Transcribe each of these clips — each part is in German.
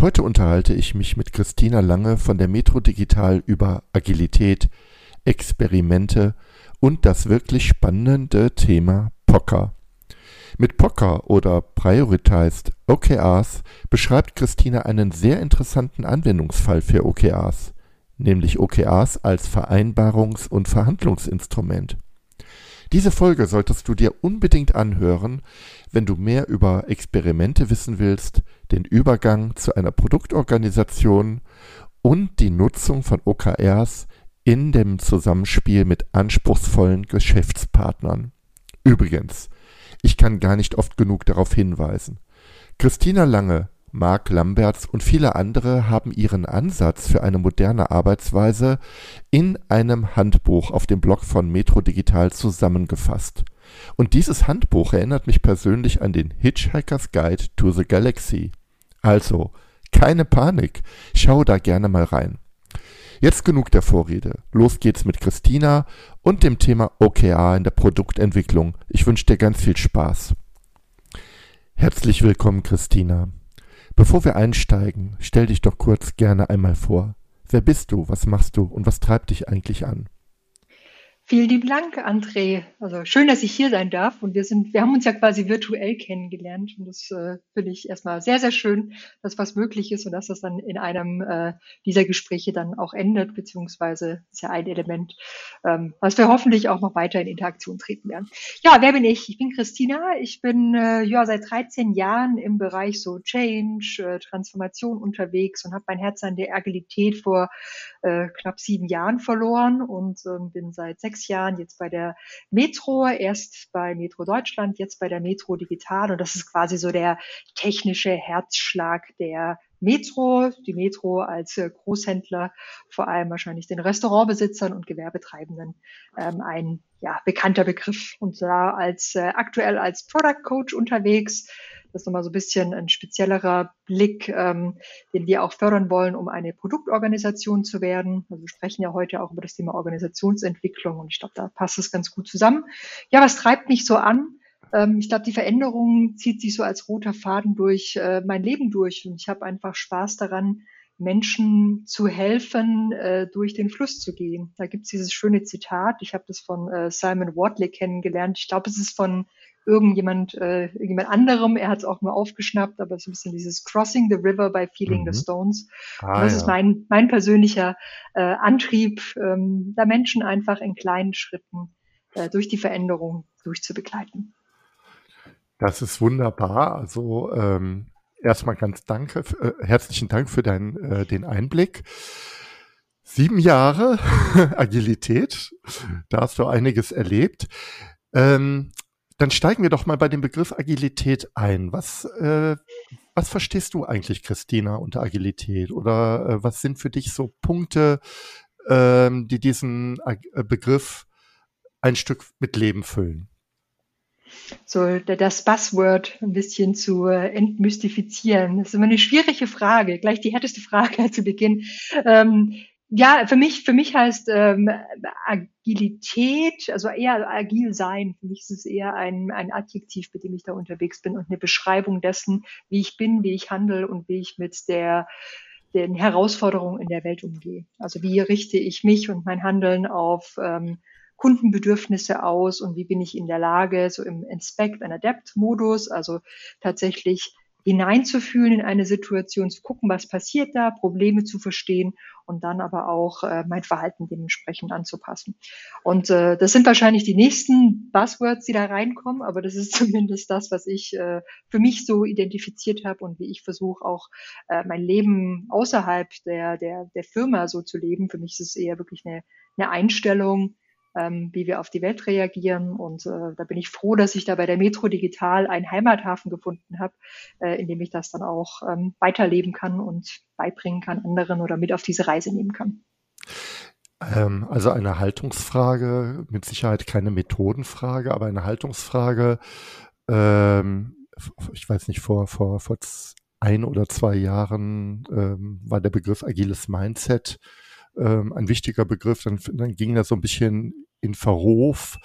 Heute unterhalte ich mich mit Christina Lange von der Metro Digital über Agilität, Experimente und das wirklich spannende Thema Poker. Mit Poker oder Prioritized OKRs beschreibt Christina einen sehr interessanten Anwendungsfall für OKRs, nämlich OKRs als Vereinbarungs- und Verhandlungsinstrument. Diese Folge solltest du dir unbedingt anhören, wenn du mehr über Experimente wissen willst, den Übergang zu einer Produktorganisation und die Nutzung von OKRs in dem Zusammenspiel mit anspruchsvollen Geschäftspartnern. Übrigens, ich kann gar nicht oft genug darauf hinweisen. Christina Lange Mark Lamberts und viele andere haben ihren Ansatz für eine moderne Arbeitsweise in einem Handbuch auf dem Blog von Metro Digital zusammengefasst. Und dieses Handbuch erinnert mich persönlich an den Hitchhiker's Guide to the Galaxy. Also, keine Panik, schau da gerne mal rein. Jetzt genug der Vorrede. Los geht's mit Christina und dem Thema OKR in der Produktentwicklung. Ich wünsche dir ganz viel Spaß. Herzlich willkommen, Christina. Bevor wir einsteigen, stell dich doch kurz gerne einmal vor. Wer bist du, was machst du und was treibt dich eigentlich an? Vielen lieben Dank, André. Also schön, dass ich hier sein darf. Und wir sind, wir haben uns ja quasi virtuell kennengelernt. Und das äh, finde ich erstmal sehr, sehr schön, dass was möglich ist und dass das dann in einem äh, dieser Gespräche dann auch endet, beziehungsweise ist ja ein Element, ähm, was wir hoffentlich auch noch weiter in Interaktion treten werden. Ja, wer bin ich? Ich bin Christina. Ich bin äh, ja seit 13 Jahren im Bereich so Change, äh, Transformation unterwegs und habe mein Herz an der Agilität vor äh, knapp sieben Jahren verloren und äh, bin seit sechs sechs Jahren jetzt bei der Metro, erst bei Metro Deutschland, jetzt bei der Metro Digital. Und das ist quasi so der technische Herzschlag der Metro, die Metro als äh, Großhändler, vor allem wahrscheinlich den Restaurantbesitzern und Gewerbetreibenden ähm, ein ja, bekannter Begriff. Und da als äh, aktuell als Product Coach unterwegs, das ist nochmal so ein bisschen ein speziellerer Blick, ähm, den wir auch fördern wollen, um eine Produktorganisation zu werden. Also wir sprechen ja heute auch über das Thema Organisationsentwicklung und ich glaube, da passt es ganz gut zusammen. Ja, was treibt mich so an? Ähm, ich glaube, die Veränderung zieht sich so als roter Faden durch äh, mein Leben durch und ich habe einfach Spaß daran, Menschen zu helfen, äh, durch den Fluss zu gehen. Da gibt es dieses schöne Zitat, ich habe das von äh, Simon Wardley kennengelernt. Ich glaube, es ist von irgendjemand, äh, irgendjemand anderem. Er hat es auch nur aufgeschnappt, aber so ein bisschen dieses Crossing the River by Feeling mhm. the Stones. Ah, das ja. ist mein, mein persönlicher äh, Antrieb, ähm, da Menschen einfach in kleinen Schritten äh, durch die Veränderung durchzubegleiten. Das ist wunderbar. Also ähm, erstmal ganz danke, äh, herzlichen Dank für deinen äh, den Einblick. Sieben Jahre Agilität, da hast du einiges erlebt. Ähm, dann steigen wir doch mal bei dem Begriff Agilität ein. Was, äh, was verstehst du eigentlich, Christina, unter Agilität? Oder äh, was sind für dich so Punkte, ähm, die diesen Ag äh, Begriff ein Stück mit Leben füllen? So das Buzzword ein bisschen zu äh, entmystifizieren. Das ist immer eine schwierige Frage, gleich die härteste Frage zu Beginn. Ähm, ja, für mich, für mich heißt ähm, Agilität, also eher agil sein. Für mich ist es eher ein, ein Adjektiv, mit dem ich da unterwegs bin und eine Beschreibung dessen, wie ich bin, wie ich handle und wie ich mit der den Herausforderungen in der Welt umgehe. Also wie richte ich mich und mein Handeln auf ähm, Kundenbedürfnisse aus und wie bin ich in der Lage, so im Inspect, and Adapt-Modus, also tatsächlich hineinzufühlen in eine Situation, zu gucken, was passiert da, Probleme zu verstehen und dann aber auch äh, mein Verhalten dementsprechend anzupassen. Und äh, das sind wahrscheinlich die nächsten Buzzwords, die da reinkommen, aber das ist zumindest das, was ich äh, für mich so identifiziert habe und wie ich versuche auch äh, mein Leben außerhalb der, der, der Firma so zu leben. Für mich ist es eher wirklich eine, eine Einstellung, ähm, wie wir auf die Welt reagieren. Und äh, da bin ich froh, dass ich da bei der Metro Digital einen Heimathafen gefunden habe, äh, in dem ich das dann auch ähm, weiterleben kann und beibringen kann anderen oder mit auf diese Reise nehmen kann. Ähm, also eine Haltungsfrage, mit Sicherheit keine Methodenfrage, aber eine Haltungsfrage. Ähm, ich weiß nicht, vor, vor, vor ein oder zwei Jahren ähm, war der Begriff agiles Mindset ähm, ein wichtiger Begriff. Dann, dann ging das so ein bisschen in Verruf,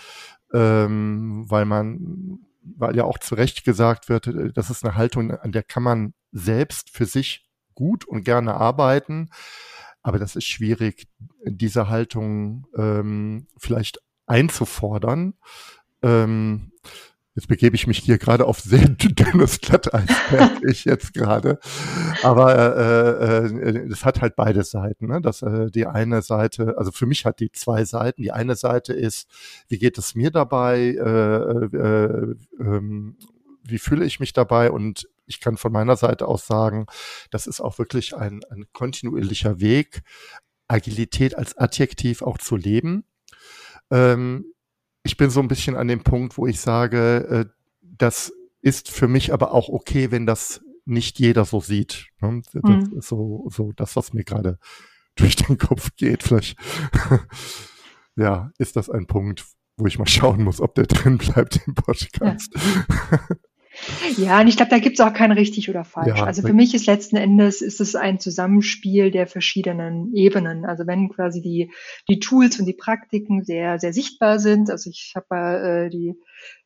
ähm, weil man, weil ja auch zu Recht gesagt wird, äh, das ist eine Haltung, an der kann man selbst für sich gut und gerne arbeiten. Aber das ist schwierig, diese Haltung ähm, vielleicht einzufordern. Ähm, Jetzt begebe ich mich hier gerade auf sehr dünnes Glatteis, merke ich jetzt gerade. Aber äh, äh, das hat halt beide Seiten. Ne? Das, äh, die eine Seite, also für mich hat die zwei Seiten. Die eine Seite ist, wie geht es mir dabei? Äh, äh, äh, wie fühle ich mich dabei? Und ich kann von meiner Seite aus sagen, das ist auch wirklich ein, ein kontinuierlicher Weg, Agilität als Adjektiv auch zu leben. Ähm, ich bin so ein bisschen an dem Punkt, wo ich sage, äh, das ist für mich aber auch okay, wenn das nicht jeder so sieht. Ne? Das mhm. ist so, so das, was mir gerade durch den Kopf geht. Vielleicht, ja, ist das ein Punkt, wo ich mal schauen muss, ob der drin bleibt im Podcast. Ja. Ja, und ich glaube, da gibt es auch kein richtig oder falsch. Ja, also für mich ist letzten Endes ist es ein Zusammenspiel der verschiedenen Ebenen. Also wenn quasi die, die Tools und die Praktiken sehr, sehr sichtbar sind. Also ich habe äh, die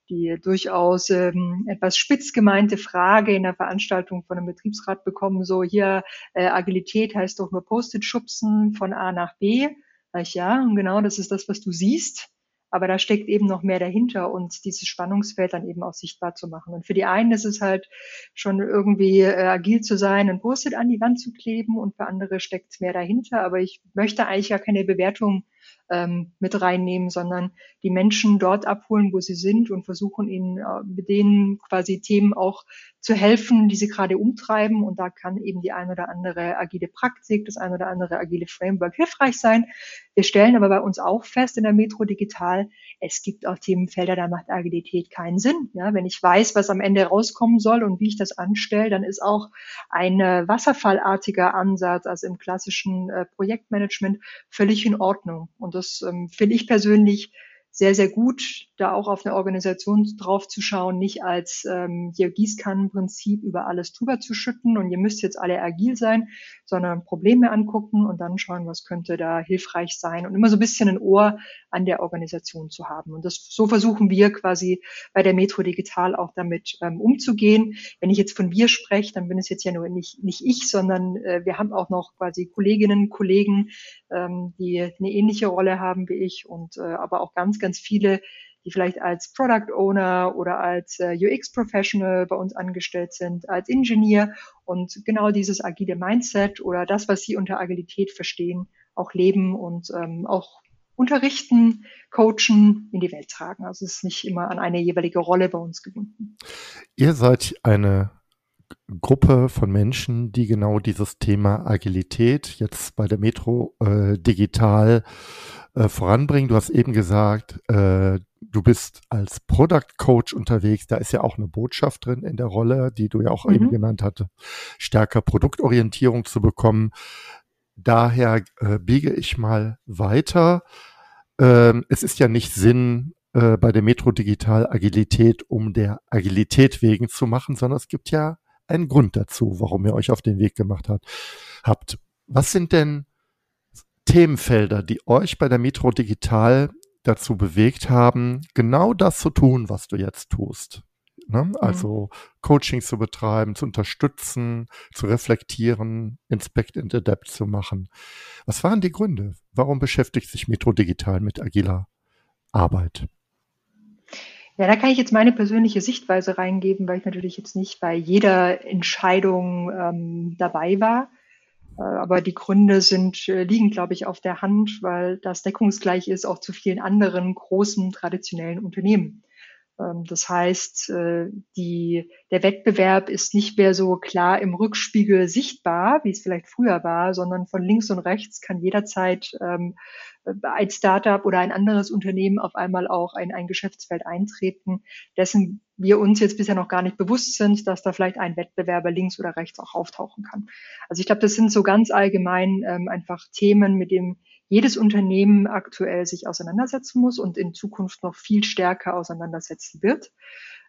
die durchaus ähm, etwas spitz gemeinte Frage in der Veranstaltung von einem Betriebsrat bekommen, so hier äh, Agilität heißt doch nur Post-it schubsen von A nach B. Sag ich, ja, und genau das ist das, was du siehst. Aber da steckt eben noch mehr dahinter und dieses Spannungsfeld dann eben auch sichtbar zu machen. Und für die einen ist es halt schon irgendwie äh, agil zu sein, ein Post-it an die Wand zu kleben und für andere steckt es mehr dahinter. Aber ich möchte eigentlich ja keine Bewertung ähm, mit reinnehmen, sondern die Menschen dort abholen, wo sie sind und versuchen ihnen äh, mit denen quasi Themen auch zu helfen, die sie gerade umtreiben. Und da kann eben die ein oder andere agile Praktik, das ein oder andere agile Framework hilfreich sein. Wir stellen aber bei uns auch fest in der Metro Digital, es gibt auch Themenfelder, da macht Agilität keinen Sinn. Ja, wenn ich weiß, was am Ende rauskommen soll und wie ich das anstelle, dann ist auch ein äh, wasserfallartiger Ansatz, also im klassischen äh, Projektmanagement, völlig in Ordnung. Und das ähm, finde ich persönlich sehr, sehr gut, da auch auf eine Organisation drauf zu schauen, nicht als ähm, hier Gießkannenprinzip über alles drüber zu schütten und ihr müsst jetzt alle agil sein, sondern Probleme angucken und dann schauen, was könnte da hilfreich sein und immer so ein bisschen ein Ohr an der Organisation zu haben. Und das so versuchen wir quasi bei der Metro Digital auch damit ähm, umzugehen. Wenn ich jetzt von wir spreche, dann bin es jetzt ja nur nicht, nicht ich, sondern äh, wir haben auch noch quasi Kolleginnen, Kollegen, ähm, die eine ähnliche Rolle haben wie ich und äh, aber auch ganz, ganz viele, die vielleicht als Product Owner oder als äh, UX Professional bei uns angestellt sind, als Ingenieur und genau dieses agile Mindset oder das, was sie unter Agilität verstehen, auch leben und ähm, auch unterrichten, coachen, in die Welt tragen. Also es ist nicht immer an eine jeweilige Rolle bei uns gebunden. Ihr seid eine Gruppe von Menschen, die genau dieses Thema Agilität jetzt bei der Metro äh, digital äh, voranbringen. Du hast eben gesagt, äh, du bist als Product Coach unterwegs. Da ist ja auch eine Botschaft drin in der Rolle, die du ja auch mhm. eben genannt hatte, stärker Produktorientierung zu bekommen. Daher äh, biege ich mal weiter. Ähm, es ist ja nicht Sinn, äh, bei der Metro Digital Agilität um der Agilität wegen zu machen, sondern es gibt ja einen Grund dazu, warum ihr euch auf den Weg gemacht hat, habt. Was sind denn Themenfelder, die euch bei der Metro Digital dazu bewegt haben, genau das zu tun, was du jetzt tust? Ne? Mhm. Also Coaching zu betreiben, zu unterstützen, zu reflektieren, Inspect and Adapt zu machen. Was waren die Gründe? Warum beschäftigt sich Metro Digital mit agiler Arbeit? Ja, da kann ich jetzt meine persönliche Sichtweise reingeben, weil ich natürlich jetzt nicht bei jeder Entscheidung ähm, dabei war. Äh, aber die Gründe sind, äh, liegen, glaube ich, auf der Hand, weil das deckungsgleich ist auch zu vielen anderen großen traditionellen Unternehmen. Ähm, das heißt, äh, die, der Wettbewerb ist nicht mehr so klar im Rückspiegel sichtbar, wie es vielleicht früher war, sondern von links und rechts kann jederzeit ähm, ein Startup oder ein anderes Unternehmen auf einmal auch in ein Geschäftsfeld eintreten, dessen wir uns jetzt bisher noch gar nicht bewusst sind, dass da vielleicht ein Wettbewerber links oder rechts auch auftauchen kann. Also ich glaube, das sind so ganz allgemein ähm, einfach Themen, mit dem jedes Unternehmen aktuell sich auseinandersetzen muss und in Zukunft noch viel stärker auseinandersetzen wird.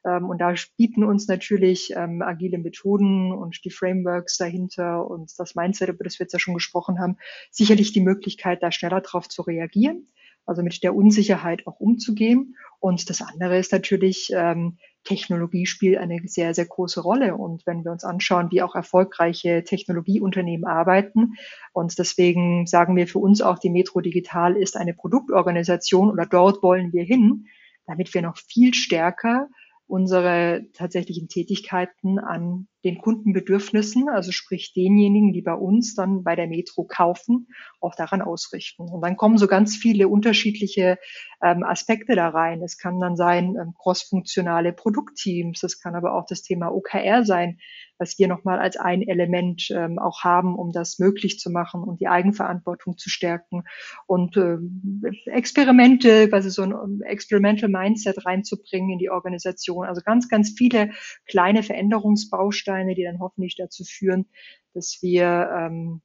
Ähm, und da bieten uns natürlich ähm, agile Methoden und die Frameworks dahinter und das Mindset, über das wir jetzt ja schon gesprochen haben, sicherlich die Möglichkeit, da schneller drauf zu reagieren, also mit der Unsicherheit auch umzugehen. Und das andere ist natürlich, ähm, Technologie spielt eine sehr, sehr große Rolle. Und wenn wir uns anschauen, wie auch erfolgreiche Technologieunternehmen arbeiten, und deswegen sagen wir für uns auch, die Metro Digital ist eine Produktorganisation oder dort wollen wir hin, damit wir noch viel stärker unsere tatsächlichen Tätigkeiten an den Kundenbedürfnissen, also sprich denjenigen, die bei uns dann bei der Metro kaufen, auch daran ausrichten. Und dann kommen so ganz viele unterschiedliche ähm, Aspekte da rein. Es kann dann sein ähm, crossfunktionale Produktteams, es kann aber auch das Thema OKR sein, was wir nochmal als ein Element ähm, auch haben, um das möglich zu machen und die Eigenverantwortung zu stärken und ähm, Experimente, quasi so ein Experimental Mindset reinzubringen in die Organisation. Also ganz, ganz viele kleine Veränderungsbausteine, die dann hoffentlich dazu führen, dass wir ähm,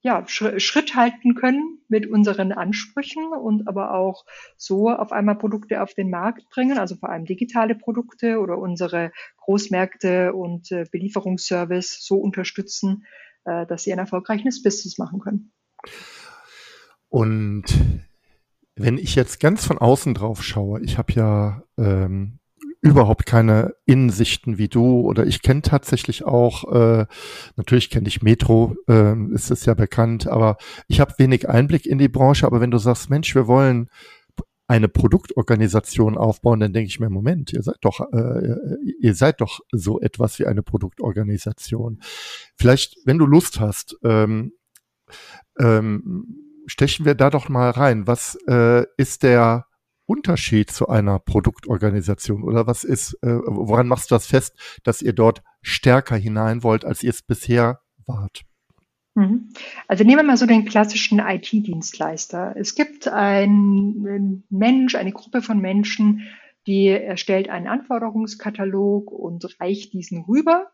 ja, Schritt halten können mit unseren Ansprüchen und aber auch so auf einmal Produkte auf den Markt bringen, also vor allem digitale Produkte oder unsere Großmärkte und äh, Belieferungsservice so unterstützen, äh, dass sie ein erfolgreiches Business machen können. Und wenn ich jetzt ganz von außen drauf schaue, ich habe ja ähm, überhaupt keine Innensichten wie du oder ich kenne tatsächlich auch, äh, natürlich kenne ich Metro, äh, ist es ja bekannt, aber ich habe wenig Einblick in die Branche, aber wenn du sagst, Mensch, wir wollen eine Produktorganisation aufbauen, dann denke ich mir, Moment, ihr seid doch, äh, ihr seid doch so etwas wie eine Produktorganisation. Vielleicht, wenn du Lust hast, ähm, ähm, stechen wir da doch mal rein. Was äh, ist der Unterschied zu einer Produktorganisation oder was ist, äh, woran machst du das fest, dass ihr dort stärker hinein wollt, als ihr es bisher wart? Mhm. Also nehmen wir mal so den klassischen IT-Dienstleister. Es gibt einen Mensch, eine Gruppe von Menschen, die erstellt einen Anforderungskatalog und reicht diesen rüber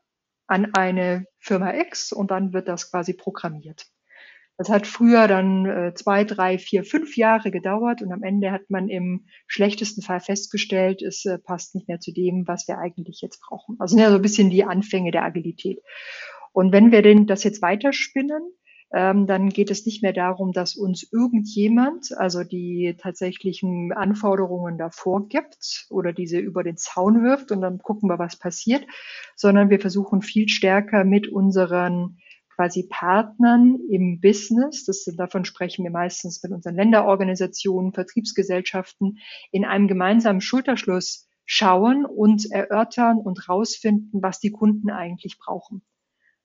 an eine Firma X und dann wird das quasi programmiert. Das hat früher dann äh, zwei, drei, vier, fünf Jahre gedauert und am Ende hat man im schlechtesten Fall festgestellt, es äh, passt nicht mehr zu dem, was wir eigentlich jetzt brauchen. Also ja, so ein bisschen die Anfänge der Agilität. Und wenn wir denn das jetzt weiterspinnen, ähm, dann geht es nicht mehr darum, dass uns irgendjemand, also die tatsächlichen Anforderungen davor gibt oder diese über den Zaun wirft und dann gucken wir, was passiert, sondern wir versuchen viel stärker mit unseren quasi Partnern im Business, das sind, davon sprechen wir meistens mit unseren Länderorganisationen, Vertriebsgesellschaften, in einem gemeinsamen Schulterschluss schauen und erörtern und rausfinden, was die Kunden eigentlich brauchen.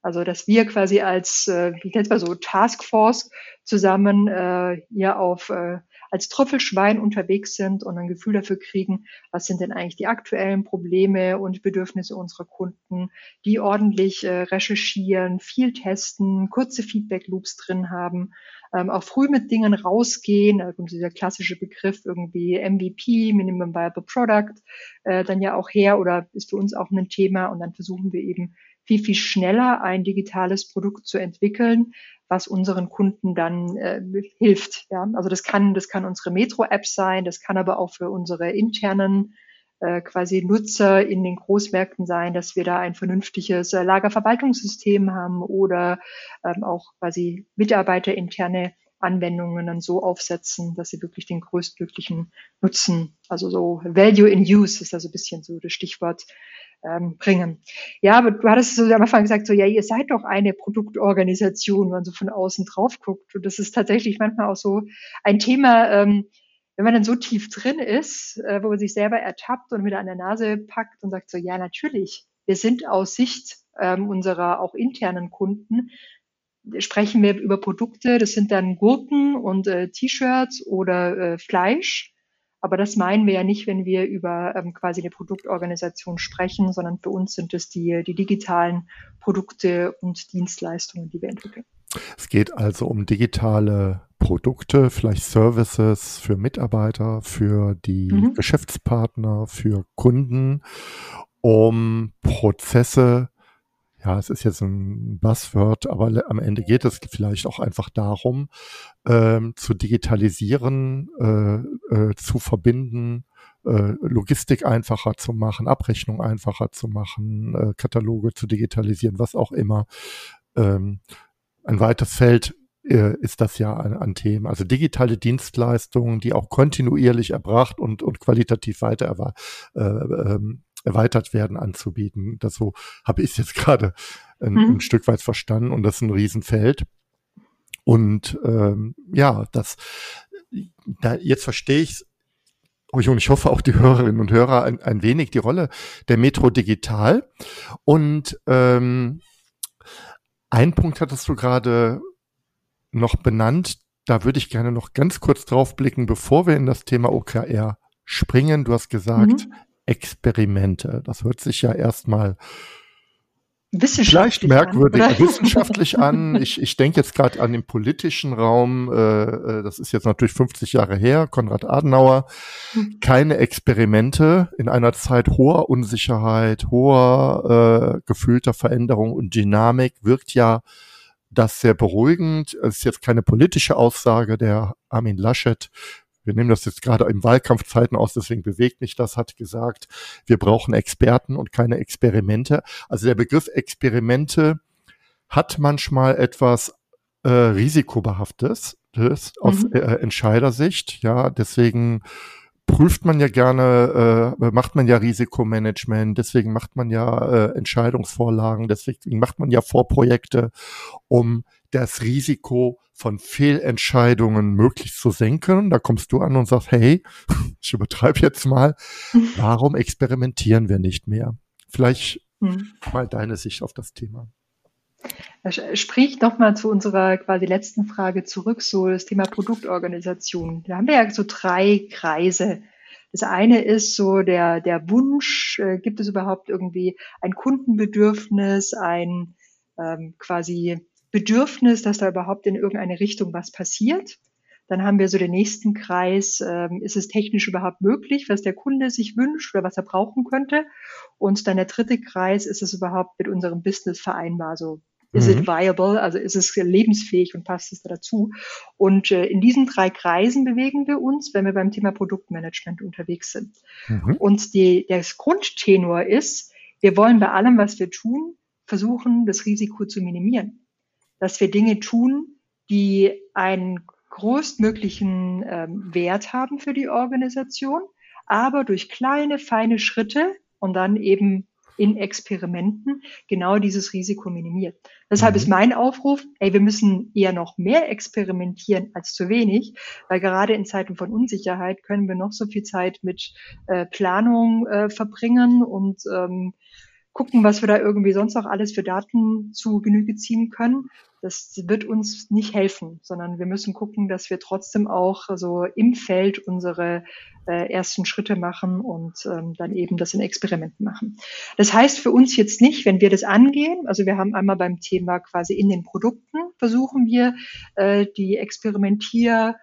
Also dass wir quasi als, äh, ich nenne es mal so, Taskforce zusammen äh, hier auf äh, als Trüffelschwein unterwegs sind und ein Gefühl dafür kriegen, was sind denn eigentlich die aktuellen Probleme und Bedürfnisse unserer Kunden, die ordentlich äh, recherchieren, viel testen, kurze Feedback-Loops drin haben, ähm, auch früh mit Dingen rausgehen, also dieser klassische Begriff irgendwie MVP, Minimum Viable Product, äh, dann ja auch her oder ist für uns auch ein Thema und dann versuchen wir eben viel, viel schneller ein digitales Produkt zu entwickeln, was unseren Kunden dann äh, hilft. Ja? Also das kann, das kann unsere Metro-App sein, das kann aber auch für unsere internen äh, quasi Nutzer in den Großmärkten sein, dass wir da ein vernünftiges äh, Lagerverwaltungssystem haben oder ähm, auch quasi mitarbeiterinterne Anwendungen dann so aufsetzen, dass sie wirklich den größtmöglichen Nutzen, also so Value in Use ist da so ein bisschen so das Stichwort, ähm, bringen. Ja, aber du hattest so am Anfang gesagt, so ja, ihr seid doch eine Produktorganisation, wenn man so von außen drauf guckt. Und das ist tatsächlich manchmal auch so ein Thema, ähm, wenn man dann so tief drin ist, äh, wo man sich selber ertappt und wieder an der Nase packt und sagt so, ja, natürlich, wir sind aus Sicht ähm, unserer auch internen Kunden sprechen wir über Produkte, das sind dann Gurken und äh, T-Shirts oder äh, Fleisch Aber das meinen wir ja nicht, wenn wir über ähm, quasi eine Produktorganisation sprechen, sondern für uns sind es die, die digitalen Produkte und Dienstleistungen, die wir entwickeln. Es geht also um digitale Produkte, vielleicht Services für Mitarbeiter, für die mhm. Geschäftspartner, für Kunden, um Prozesse ja, es ist jetzt ein Buzzword, aber am Ende geht es vielleicht auch einfach darum, ähm, zu digitalisieren, äh, äh, zu verbinden, äh, Logistik einfacher zu machen, Abrechnung einfacher zu machen, äh, Kataloge zu digitalisieren, was auch immer. Ähm, ein weites Feld äh, ist das ja an, an Themen. Also digitale Dienstleistungen, die auch kontinuierlich erbracht und, und qualitativ weiter äh, ähm, erweitert werden anzubieten. Das so habe ich jetzt gerade ein, mhm. ein, Stück weit verstanden und das ist ein Riesenfeld. Und ähm, ja, das da, jetzt verstehe ich und ich hoffe auch die Hörerinnen und Hörer ein, ein wenig die Rolle der Metro Digital. Und ähm, ein Punkt hattest du gerade noch benannt, da würde ich gerne noch ganz kurz drauf blicken, bevor wir in das Thema OKR springen. Du hast gesagt, mhm. Experimente. Das hört sich ja erstmal wissenschaftlich merkwürdig an, wissenschaftlich an. Ich, ich denke jetzt gerade an den politischen Raum. Äh, äh das ist jetzt natürlich 50 Jahre her. Konrad Adenauer. Hm. Keine Experimente in einer Zeit hoher Unsicherheit, hoher äh, gefühlter Veränderung und Dynamik wirkt ja das sehr beruhigend. Es ist jetzt keine politische Aussage. Der Armin Laschet wir nehmen das jetzt gerade im Wahlkampfzeiten aus, deswegen bewegt mich das, hat gesagt, wir brauchen Experten und keine Experimente. Also der Begriff Experimente hat manchmal etwas äh, Risikobehaftes das aus mhm. äh, Entscheidersicht. Ja, deswegen prüft man ja gerne, äh, macht man ja Risikomanagement, deswegen macht man ja äh, Entscheidungsvorlagen, deswegen macht man ja Vorprojekte, um das Risiko von Fehlentscheidungen möglichst zu senken. Da kommst du an und sagst, hey, ich übertreibe jetzt mal, warum experimentieren wir nicht mehr? Vielleicht hm. mal deine Sicht auf das Thema. Sprich nochmal zu unserer quasi letzten Frage zurück, so das Thema Produktorganisation. Da haben wir ja so drei Kreise. Das eine ist so der, der Wunsch, äh, gibt es überhaupt irgendwie ein Kundenbedürfnis, ein ähm, quasi Bedürfnis, dass da überhaupt in irgendeine Richtung was passiert. Dann haben wir so den nächsten Kreis, ähm, ist es technisch überhaupt möglich, was der Kunde sich wünscht oder was er brauchen könnte. Und dann der dritte Kreis, ist es überhaupt mit unserem Business vereinbar, so ist mhm. it viable, also ist es lebensfähig und passt es dazu? Und äh, in diesen drei Kreisen bewegen wir uns, wenn wir beim Thema Produktmanagement unterwegs sind. Mhm. Und die, das Grundtenor ist, wir wollen bei allem, was wir tun, versuchen, das Risiko zu minimieren dass wir Dinge tun, die einen größtmöglichen ähm, Wert haben für die Organisation, aber durch kleine, feine Schritte und dann eben in Experimenten genau dieses Risiko minimiert. Deshalb mhm. ist mein Aufruf, ey, wir müssen eher noch mehr experimentieren als zu wenig, weil gerade in Zeiten von Unsicherheit können wir noch so viel Zeit mit äh, Planung äh, verbringen und ähm, gucken, was wir da irgendwie sonst noch alles für Daten zu Genüge ziehen können. Das wird uns nicht helfen, sondern wir müssen gucken, dass wir trotzdem auch so im Feld unsere äh, ersten Schritte machen und ähm, dann eben das in Experimenten machen. Das heißt für uns jetzt nicht, wenn wir das angehen, also wir haben einmal beim Thema quasi in den Produkten versuchen wir äh, die Experimentier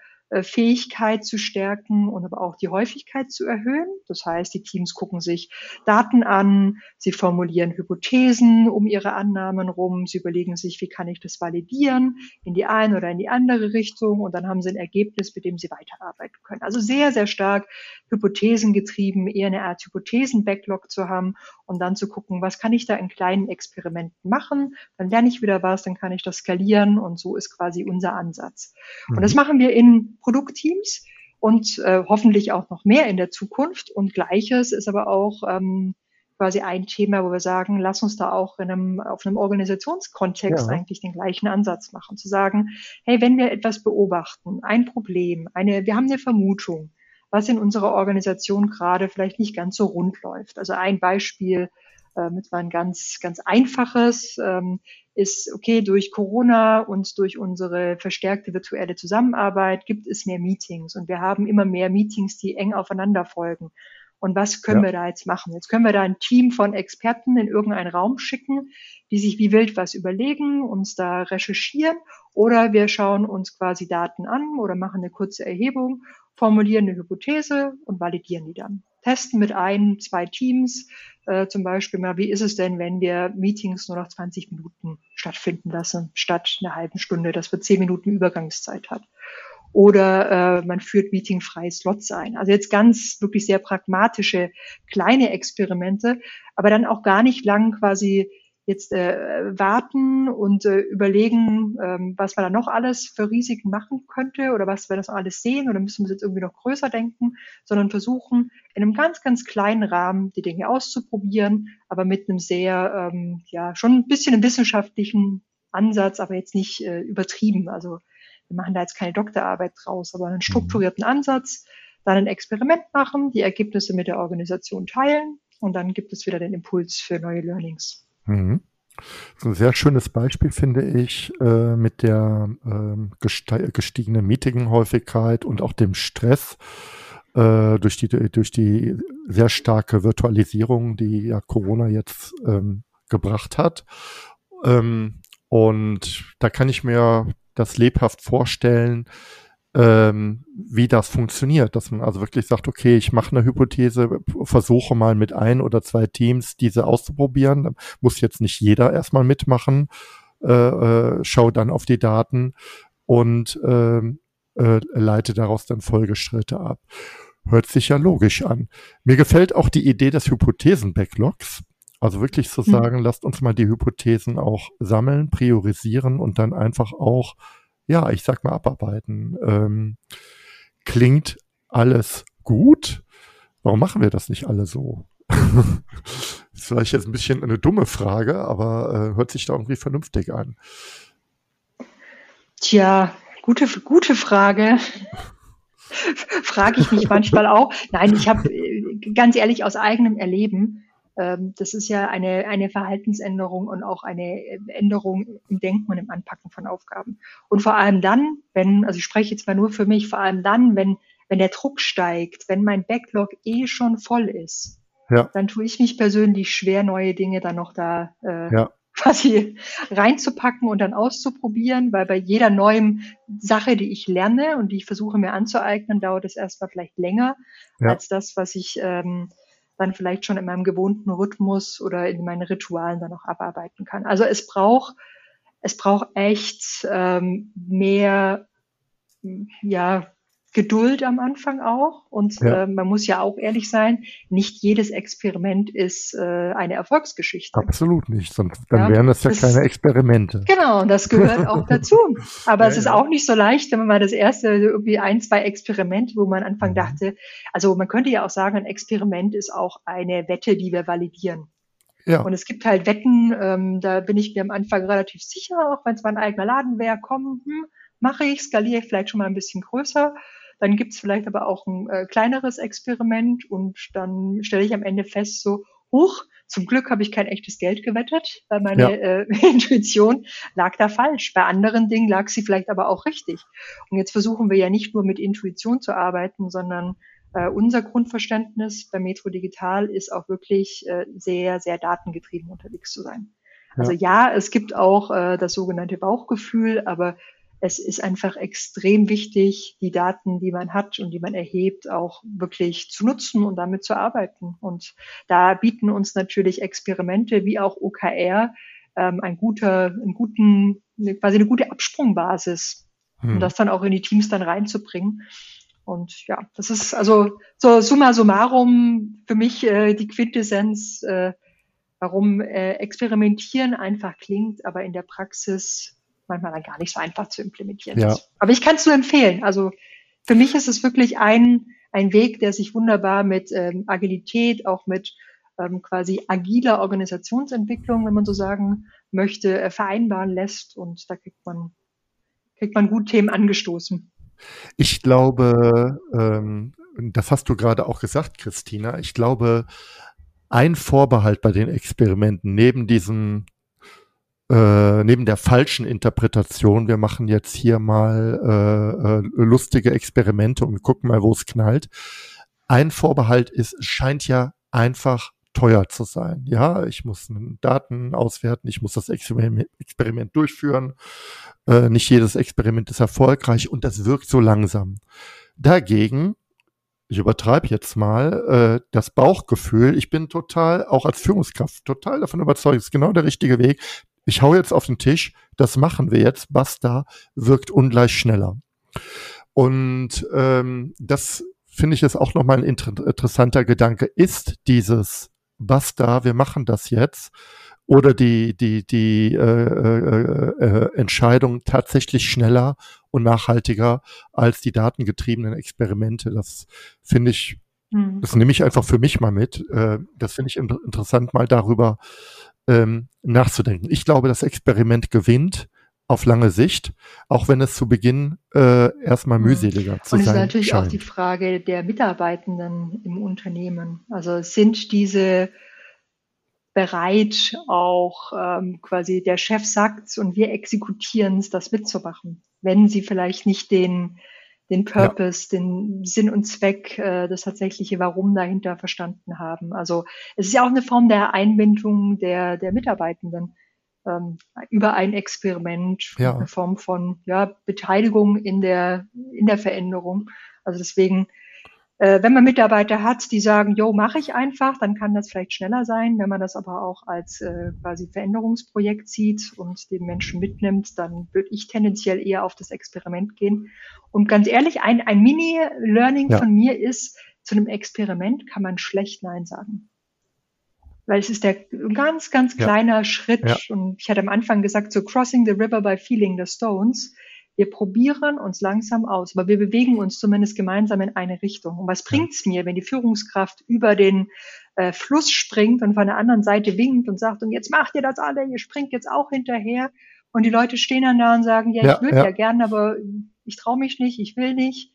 Fähigkeit zu stärken und aber auch die Häufigkeit zu erhöhen. Das heißt, die Teams gucken sich Daten an, sie formulieren Hypothesen um ihre Annahmen rum, sie überlegen sich, wie kann ich das validieren in die eine oder in die andere Richtung und dann haben sie ein Ergebnis, mit dem sie weiterarbeiten können. Also sehr, sehr stark Hypothesen getrieben, eher eine Art Hypothesen-Backlog zu haben und dann zu gucken, was kann ich da in kleinen Experimenten machen, dann lerne ich wieder was, dann kann ich das skalieren und so ist quasi unser Ansatz. Und das mhm. machen wir in Produktteams und äh, hoffentlich auch noch mehr in der Zukunft. Und gleiches ist aber auch ähm, quasi ein Thema, wo wir sagen, lass uns da auch in einem, auf einem Organisationskontext ja. eigentlich den gleichen Ansatz machen. Zu sagen, hey, wenn wir etwas beobachten, ein Problem, eine, wir haben eine Vermutung, was in unserer Organisation gerade vielleicht nicht ganz so rund läuft. Also ein Beispiel, äh, mit ein ganz, ganz einfaches. Ähm, ist, okay, durch Corona und durch unsere verstärkte virtuelle Zusammenarbeit gibt es mehr Meetings und wir haben immer mehr Meetings, die eng aufeinander folgen. Und was können ja. wir da jetzt machen? Jetzt können wir da ein Team von Experten in irgendeinen Raum schicken, die sich wie wild was überlegen, uns da recherchieren oder wir schauen uns quasi Daten an oder machen eine kurze Erhebung, formulieren eine Hypothese und validieren die dann. Testen mit ein, zwei Teams, äh, zum Beispiel mal, wie ist es denn, wenn wir Meetings nur noch 20 Minuten stattfinden lassen, statt einer halben Stunde, dass wir 10 Minuten Übergangszeit hat oder äh, man führt meetingfreie Slots ein. Also jetzt ganz wirklich sehr pragmatische kleine Experimente, aber dann auch gar nicht lang quasi jetzt äh, warten und äh, überlegen, ähm, was man da noch alles für Risiken machen könnte oder was wir das alles sehen oder müssen wir jetzt irgendwie noch größer denken, sondern versuchen in einem ganz, ganz kleinen Rahmen die Dinge auszuprobieren, aber mit einem sehr, ähm, ja, schon ein bisschen einem wissenschaftlichen Ansatz, aber jetzt nicht äh, übertrieben. Also wir machen da jetzt keine Doktorarbeit draus, aber einen strukturierten mhm. Ansatz, dann ein Experiment machen, die Ergebnisse mit der Organisation teilen und dann gibt es wieder den Impuls für neue Learnings. Mhm. Ein sehr schönes Beispiel finde ich äh, mit der äh, gestiegenen Meetinghäufigkeit und auch dem Stress äh, durch, die, durch die sehr starke Virtualisierung, die ja Corona jetzt ähm, gebracht hat. Ähm, und da kann ich mir das lebhaft vorstellen, ähm, wie das funktioniert, dass man also wirklich sagt, okay, ich mache eine Hypothese, versuche mal mit ein oder zwei Teams diese auszuprobieren, da muss jetzt nicht jeder erstmal mitmachen, äh, äh, schau dann auf die Daten und äh, äh, leite daraus dann Folgeschritte ab. Hört sich ja logisch an. Mir gefällt auch die Idee des Hypothesen-Backlogs. Also wirklich zu hm. sagen, lasst uns mal die Hypothesen auch sammeln, priorisieren und dann einfach auch, ja, ich sag mal, abarbeiten. Ähm, klingt alles gut? Warum machen wir das nicht alle so? ist vielleicht jetzt ein bisschen eine dumme Frage, aber äh, hört sich da irgendwie vernünftig an. Tja, gute, gute Frage. Frage ich mich manchmal auch. Nein, ich habe äh, ganz ehrlich aus eigenem Erleben das ist ja eine, eine Verhaltensänderung und auch eine Änderung im Denken und im Anpacken von Aufgaben. Und vor allem dann, wenn, also ich spreche jetzt mal nur für mich, vor allem dann, wenn, wenn der Druck steigt, wenn mein Backlog eh schon voll ist, ja. dann tue ich mich persönlich schwer, neue Dinge dann noch da äh, ja. quasi reinzupacken und dann auszuprobieren, weil bei jeder neuen Sache, die ich lerne und die ich versuche mir anzueignen, dauert es erstmal vielleicht länger ja. als das, was ich ähm, dann vielleicht schon in meinem gewohnten Rhythmus oder in meinen Ritualen dann auch abarbeiten kann. Also es braucht, es braucht echt ähm, mehr, ja, Geduld am Anfang auch. Und ja. äh, man muss ja auch ehrlich sein, nicht jedes Experiment ist äh, eine Erfolgsgeschichte. Absolut nicht, sonst dann ja, wären das ja das, keine Experimente. Genau, und das gehört auch dazu. Aber ja, es ist auch nicht so leicht, wenn man mal das erste, irgendwie ein, zwei Experimente, wo man am Anfang mhm. dachte, also man könnte ja auch sagen, ein Experiment ist auch eine Wette, die wir validieren. Ja. Und es gibt halt Wetten, ähm, da bin ich mir am Anfang relativ sicher, auch wenn es mein eigener Laden wäre, komm, hm, mache ich, skaliere ich vielleicht schon mal ein bisschen größer. Dann gibt es vielleicht aber auch ein äh, kleineres Experiment und dann stelle ich am Ende fest, so, huch, zum Glück habe ich kein echtes Geld gewettet, weil meine ja. äh, Intuition lag da falsch. Bei anderen Dingen lag sie vielleicht aber auch richtig. Und jetzt versuchen wir ja nicht nur mit Intuition zu arbeiten, sondern äh, unser Grundverständnis bei Metro Digital ist auch wirklich äh, sehr, sehr datengetrieben unterwegs zu sein. Also ja, es gibt auch äh, das sogenannte Bauchgefühl, aber es ist einfach extrem wichtig, die Daten, die man hat und die man erhebt, auch wirklich zu nutzen und damit zu arbeiten. Und da bieten uns natürlich Experimente wie auch OKR ähm, ein guter, einen guten, quasi eine gute Absprungbasis, hm. um das dann auch in die Teams dann reinzubringen. Und ja, das ist also so summa summarum für mich äh, die Quintessenz, äh, warum äh, Experimentieren einfach klingt, aber in der Praxis manchmal dann gar nicht so einfach zu implementieren ja. ist. Aber ich kann es nur empfehlen. Also für mich ist es wirklich ein, ein Weg, der sich wunderbar mit ähm, Agilität, auch mit ähm, quasi agiler Organisationsentwicklung, wenn man so sagen möchte, äh, vereinbaren lässt. Und da kriegt man, kriegt man gut Themen angestoßen. Ich glaube, ähm, das hast du gerade auch gesagt, Christina, ich glaube, ein Vorbehalt bei den Experimenten neben diesem äh, neben der falschen Interpretation, wir machen jetzt hier mal äh, äh, lustige Experimente und gucken mal, wo es knallt. Ein Vorbehalt ist, es scheint ja einfach teuer zu sein. Ja, ich muss Daten auswerten, ich muss das Experiment, durchführen. Äh, nicht jedes Experiment ist erfolgreich und das wirkt so langsam. Dagegen, ich übertreibe jetzt mal, äh, das Bauchgefühl, ich bin total, auch als Führungskraft, total davon überzeugt, ist genau der richtige Weg. Ich hau jetzt auf den Tisch, das machen wir jetzt, basta, wirkt ungleich schneller. Und ähm, das finde ich ist auch nochmal ein inter interessanter Gedanke. Ist dieses basta, wir machen das jetzt. Oder die, die, die äh, äh, äh, Entscheidung tatsächlich schneller und nachhaltiger als die datengetriebenen Experimente. Das finde ich, mhm. das nehme ich einfach für mich mal mit. Äh, das finde ich in interessant, mal darüber ähm, nachzudenken. Ich glaube, das Experiment gewinnt auf lange Sicht, auch wenn es zu Beginn äh, erstmal mhm. mühseliger zu sein scheint. Und es ist natürlich scheint. auch die Frage der Mitarbeitenden im Unternehmen. Also sind diese bereit, auch ähm, quasi der Chef sagt und wir exekutieren es, das mitzumachen, wenn sie vielleicht nicht den den Purpose, ja. den Sinn und Zweck, äh, das tatsächliche Warum dahinter verstanden haben. Also es ist ja auch eine Form der Einbindung der, der Mitarbeitenden ähm, über ein Experiment, ja. eine Form von ja, Beteiligung in der, in der Veränderung. Also deswegen, äh, wenn man Mitarbeiter hat, die sagen, jo, mache ich einfach, dann kann das vielleicht schneller sein. Wenn man das aber auch als äh, quasi Veränderungsprojekt sieht und den Menschen mitnimmt, dann würde ich tendenziell eher auf das Experiment gehen. Und ganz ehrlich, ein, ein Mini-Learning ja. von mir ist, zu einem Experiment kann man schlecht Nein sagen weil es ist der ganz, ganz kleiner ja. Schritt. Ja. Und ich hatte am Anfang gesagt, so crossing the river by feeling the stones. Wir probieren uns langsam aus, aber wir bewegen uns zumindest gemeinsam in eine Richtung. Und was bringt's mir, wenn die Führungskraft über den äh, Fluss springt und von der anderen Seite winkt und sagt, und jetzt macht ihr das alle, ihr springt jetzt auch hinterher. Und die Leute stehen dann da und sagen, ja, ja ich würde ja. ja gern, aber ich traue mich nicht, ich will nicht.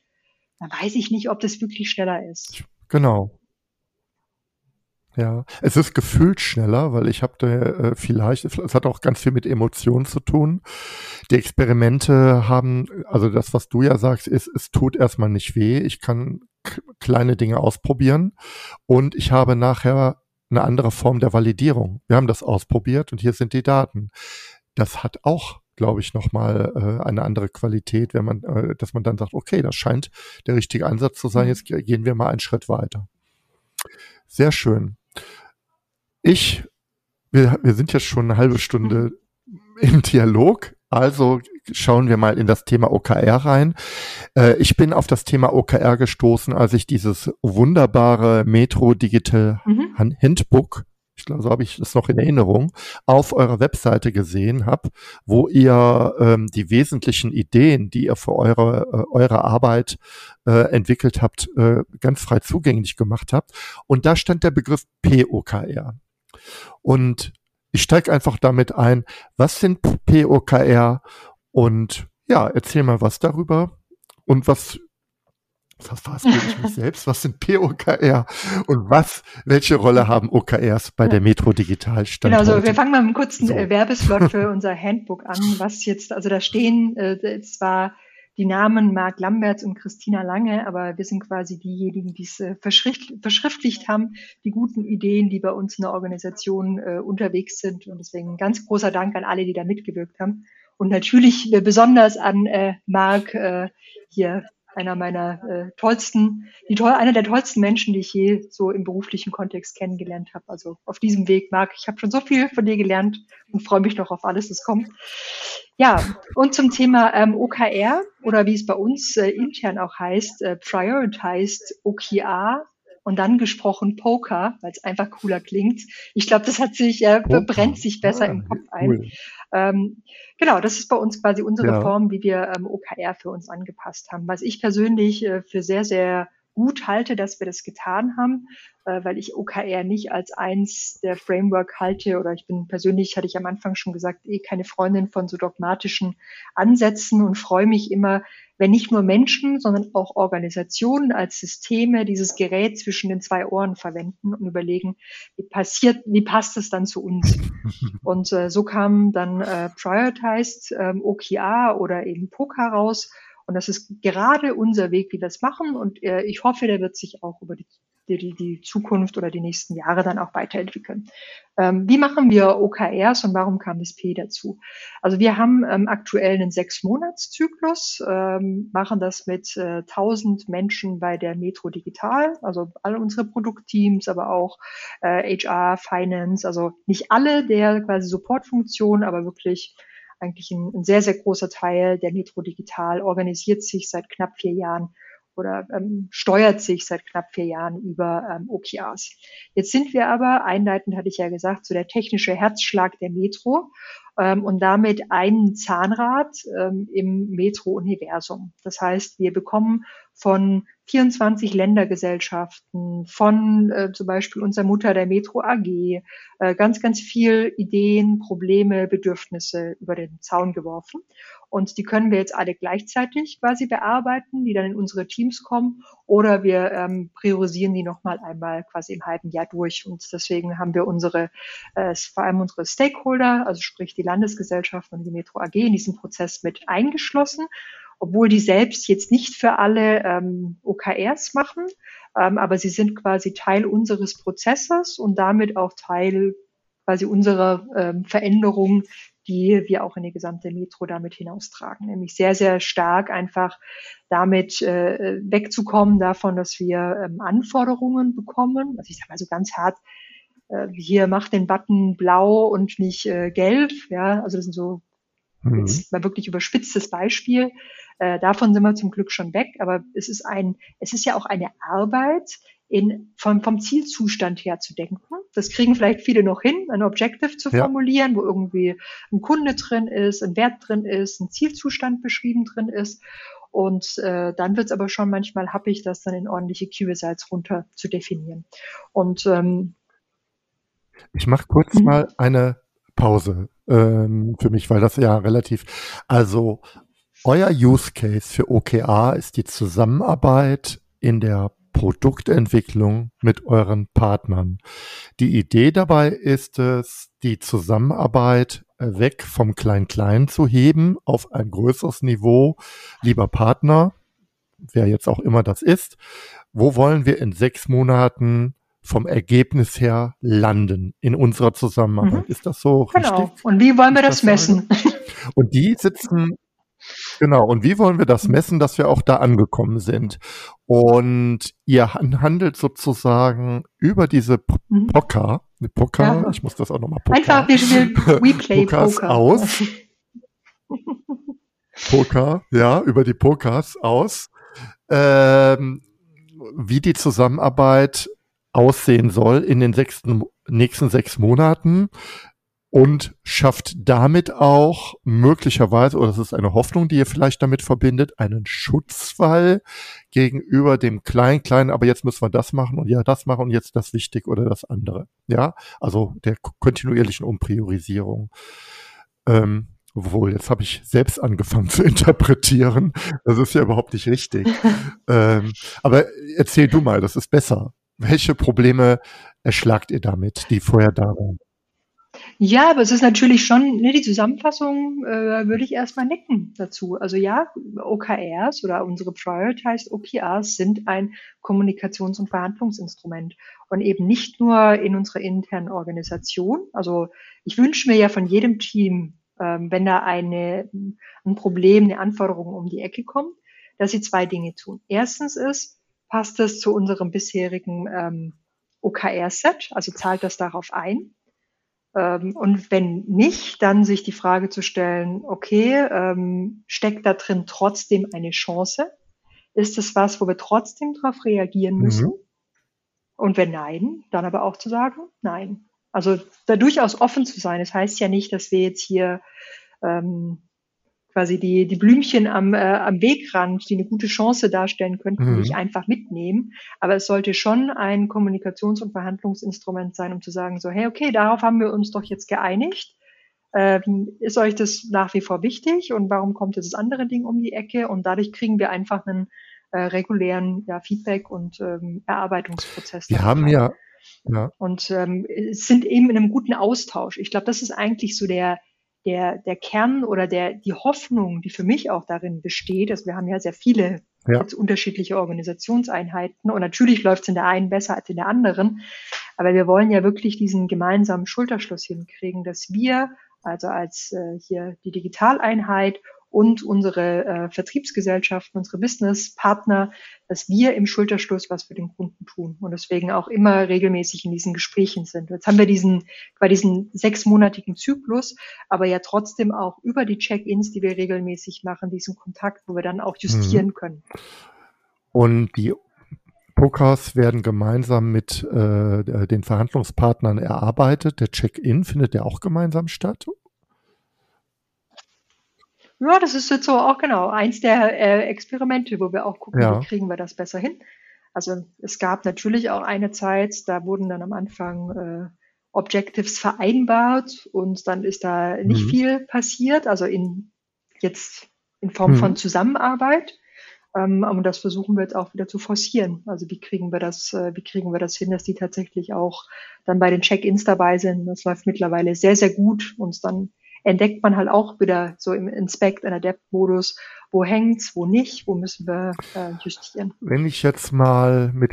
Dann weiß ich nicht, ob das wirklich schneller ist. Genau. Ja, es ist gefühlt schneller, weil ich habe da äh, vielleicht, es hat auch ganz viel mit Emotionen zu tun. Die Experimente haben, also das, was du ja sagst, ist, es tut erstmal nicht weh. Ich kann kleine Dinge ausprobieren und ich habe nachher eine andere Form der Validierung. Wir haben das ausprobiert und hier sind die Daten. Das hat auch glaube ich, nochmal äh, eine andere Qualität, wenn man, äh, dass man dann sagt, okay, das scheint der richtige Ansatz zu sein, mhm. jetzt gehen wir mal einen Schritt weiter. Sehr schön. Ich, wir, wir sind jetzt schon eine halbe Stunde im Dialog. Also schauen wir mal in das Thema OKR rein. Äh, ich bin auf das Thema OKR gestoßen, als ich dieses wunderbare Metro Digital mhm. Handbook, ich glaube, so habe ich das noch in Erinnerung, auf eurer Webseite gesehen habe, wo ihr ähm, die wesentlichen Ideen, die ihr für eure, äh, eure Arbeit äh, entwickelt habt, äh, ganz frei zugänglich gemacht habt. Und da stand der Begriff POKR. Und ich steige einfach damit ein, was sind POKR und ja, erzähl mal was darüber und was es ich mich selbst? Was sind POKR und was, welche Rolle haben OKRs bei der Metro Digital Stand Genau, also wir fangen mal mit einem kurzen so. Äh, Werbeslot für unser Handbook an, was jetzt, also da stehen äh, zwar die Namen Marc Lamberts und Christina Lange, aber wir sind quasi diejenigen, die es äh, verschrift, verschriftlicht haben, die guten Ideen, die bei uns in der Organisation äh, unterwegs sind. Und deswegen ein ganz großer Dank an alle, die da mitgewirkt haben. Und natürlich äh, besonders an äh, Marc äh, hier einer meiner äh, tollsten, die toll, einer der tollsten Menschen, die ich je so im beruflichen Kontext kennengelernt habe. Also auf diesem Weg, Marc, ich habe schon so viel von dir gelernt und freue mich noch auf alles, das kommt. Ja, und zum Thema ähm, OKR oder wie es bei uns äh, intern auch heißt, äh, Prioritized OKR und dann gesprochen Poker, weil es einfach cooler klingt. Ich glaube, das hat sich, äh, brennt sich besser ah, im Kopf ein. Cool. Ähm, genau, das ist bei uns quasi unsere ja. Form, wie wir ähm, OKR für uns angepasst haben. Was ich persönlich äh, für sehr, sehr gut halte, dass wir das getan haben, äh, weil ich OKR nicht als eins der Framework halte oder ich bin persönlich, hatte ich am Anfang schon gesagt, eh keine Freundin von so dogmatischen Ansätzen und freue mich immer, wenn nicht nur Menschen, sondern auch Organisationen als Systeme dieses Gerät zwischen den zwei Ohren verwenden und überlegen, wie passiert, wie passt es dann zu uns? Und äh, so kam dann äh, Prioritized ähm, OKR oder eben POKA raus und das ist gerade unser Weg, wie wir es machen. Und äh, ich hoffe, der wird sich auch über die, die, die Zukunft oder die nächsten Jahre dann auch weiterentwickeln. Ähm, wie machen wir OKRs und warum kam das P dazu? Also wir haben ähm, aktuell einen Sechs-Monats-Zyklus, ähm, machen das mit äh, 1000 Menschen bei der Metro Digital, also alle unsere Produktteams, aber auch äh, HR, Finance, also nicht alle der quasi Supportfunktionen, aber wirklich eigentlich ein, ein sehr, sehr großer Teil der Metro Digital organisiert sich seit knapp vier Jahren oder ähm, steuert sich seit knapp vier Jahren über ähm, OKRs. Jetzt sind wir aber, einleitend hatte ich ja gesagt, so der technische Herzschlag der Metro ähm, und damit ein Zahnrad ähm, im Metro-Universum. Das heißt, wir bekommen von 24 Ländergesellschaften, von äh, zum Beispiel unserer Mutter der Metro AG, äh, ganz, ganz viel Ideen, Probleme, Bedürfnisse über den Zaun geworfen. Und die können wir jetzt alle gleichzeitig quasi bearbeiten, die dann in unsere Teams kommen, oder wir ähm, priorisieren die nochmal einmal quasi im halben Jahr durch. Und deswegen haben wir unsere, äh, vor allem unsere Stakeholder, also sprich die Landesgesellschaft und die Metro AG in diesen Prozess mit eingeschlossen. Obwohl die selbst jetzt nicht für alle ähm, OKRs machen, ähm, aber sie sind quasi Teil unseres Prozesses und damit auch Teil quasi unserer ähm, Veränderung, die wir auch in die gesamte Metro damit hinaustragen. Nämlich sehr, sehr stark einfach damit äh, wegzukommen davon, dass wir ähm, Anforderungen bekommen. Also ich sage mal so ganz hart, äh, hier macht den Button blau und nicht äh, gelb. Ja, also das sind so mhm. jetzt mal wirklich überspitztes Beispiel. Äh, davon sind wir zum Glück schon weg, aber es ist ein, es ist ja auch eine Arbeit, in, vom, vom Zielzustand her zu denken. Das kriegen vielleicht viele noch hin, ein Objective zu ja. formulieren, wo irgendwie ein Kunde drin ist, ein Wert drin ist, ein Zielzustand beschrieben drin ist. Und äh, dann wird es aber schon manchmal happig, das dann in ordentliche Key Results runter zu definieren. Und ähm, ich mache kurz mhm. mal eine Pause ähm, für mich, weil das ja relativ, also euer Use Case für OKR ist die Zusammenarbeit in der Produktentwicklung mit euren Partnern. Die Idee dabei ist es, die Zusammenarbeit weg vom Klein-Klein zu heben auf ein größeres Niveau. Lieber Partner, wer jetzt auch immer das ist, wo wollen wir in sechs Monaten vom Ergebnis her landen in unserer Zusammenarbeit? Mhm. Ist das so genau. richtig? Und wie wollen wir das, das messen? Und die sitzen Genau, und wie wollen wir das messen, dass wir auch da angekommen sind? Und ihr handelt sozusagen über diese mhm. Poker, ne, Poker, ja. ich muss das auch nochmal Poker. Einfach, wir spielen WePlay Poker. aus. Poker, ja, über die Pokers aus, ähm, wie die Zusammenarbeit aussehen soll in den sechsten, nächsten sechs Monaten und schafft damit auch möglicherweise, oder das ist eine Hoffnung, die ihr vielleicht damit verbindet, einen Schutzwall gegenüber dem Klein-Klein, aber jetzt müssen wir das machen und ja, das machen und jetzt das wichtig oder das andere. Ja, also der kontinuierlichen Umpriorisierung. Ähm, obwohl, jetzt habe ich selbst angefangen zu interpretieren. Das ist ja überhaupt nicht richtig. ähm, aber erzähl du mal, das ist besser. Welche Probleme erschlagt ihr damit, die vorher da waren? Ja, aber es ist natürlich schon, ne, die Zusammenfassung äh, würde ich erstmal nicken dazu. Also ja, OKRs oder unsere Prioritized OKRs sind ein Kommunikations- und Verhandlungsinstrument und eben nicht nur in unserer internen Organisation. Also ich wünsche mir ja von jedem Team, ähm, wenn da eine, ein Problem, eine Anforderung um die Ecke kommt, dass sie zwei Dinge tun. Erstens ist, passt es zu unserem bisherigen ähm, OKR-Set, also zahlt das darauf ein. Ähm, und wenn nicht, dann sich die Frage zu stellen, okay, ähm, steckt da drin trotzdem eine Chance? Ist es was, wo wir trotzdem darauf reagieren mhm. müssen? Mhm. Und wenn nein, dann aber auch zu sagen, nein. Also da durchaus offen zu sein. Das heißt ja nicht, dass wir jetzt hier ähm, quasi die, die Blümchen am, äh, am Wegrand, die eine gute Chance darstellen könnten, mhm. nicht einfach mitnehmen. Aber es sollte schon ein Kommunikations- und Verhandlungsinstrument sein, um zu sagen, so, hey, okay, darauf haben wir uns doch jetzt geeinigt. Ähm, ist euch das nach wie vor wichtig und warum kommt jetzt das andere Ding um die Ecke? Und dadurch kriegen wir einfach einen äh, regulären ja, Feedback- und ähm, Erarbeitungsprozess. Wir haben ja, ja. Und ähm, sind eben in einem guten Austausch. Ich glaube, das ist eigentlich so der, der, der Kern oder der, die Hoffnung, die für mich auch darin besteht, also wir haben ja sehr viele ja. jetzt unterschiedliche Organisationseinheiten und natürlich läuft es in der einen besser als in der anderen, aber wir wollen ja wirklich diesen gemeinsamen Schulterschluss hinkriegen, dass wir also als äh, hier die Digitaleinheit und unsere äh, Vertriebsgesellschaften, unsere Businesspartner, dass wir im Schulterschluss was für den Kunden tun und deswegen auch immer regelmäßig in diesen Gesprächen sind. Jetzt haben wir diesen, bei diesen sechsmonatigen Zyklus, aber ja trotzdem auch über die Check-ins, die wir regelmäßig machen, diesen Kontakt, wo wir dann auch justieren mhm. können. Und die Podcasts werden gemeinsam mit äh, den Verhandlungspartnern erarbeitet. Der Check-in findet ja auch gemeinsam statt, ja, das ist jetzt so auch genau eins der äh, Experimente, wo wir auch gucken, ja. wie kriegen wir das besser hin. Also es gab natürlich auch eine Zeit, da wurden dann am Anfang äh, Objectives vereinbart und dann ist da nicht mhm. viel passiert, also in jetzt in Form mhm. von Zusammenarbeit. Ähm, und das versuchen wir jetzt auch wieder zu forcieren. Also wie kriegen wir das, äh, wie kriegen wir das hin, dass die tatsächlich auch dann bei den Check-ins dabei sind. Das läuft mittlerweile sehr, sehr gut und dann entdeckt man halt auch wieder so im Inspect and Adapt Modus, wo hängt's, wo nicht, wo müssen wir äh, justieren. Wenn ich jetzt mal mit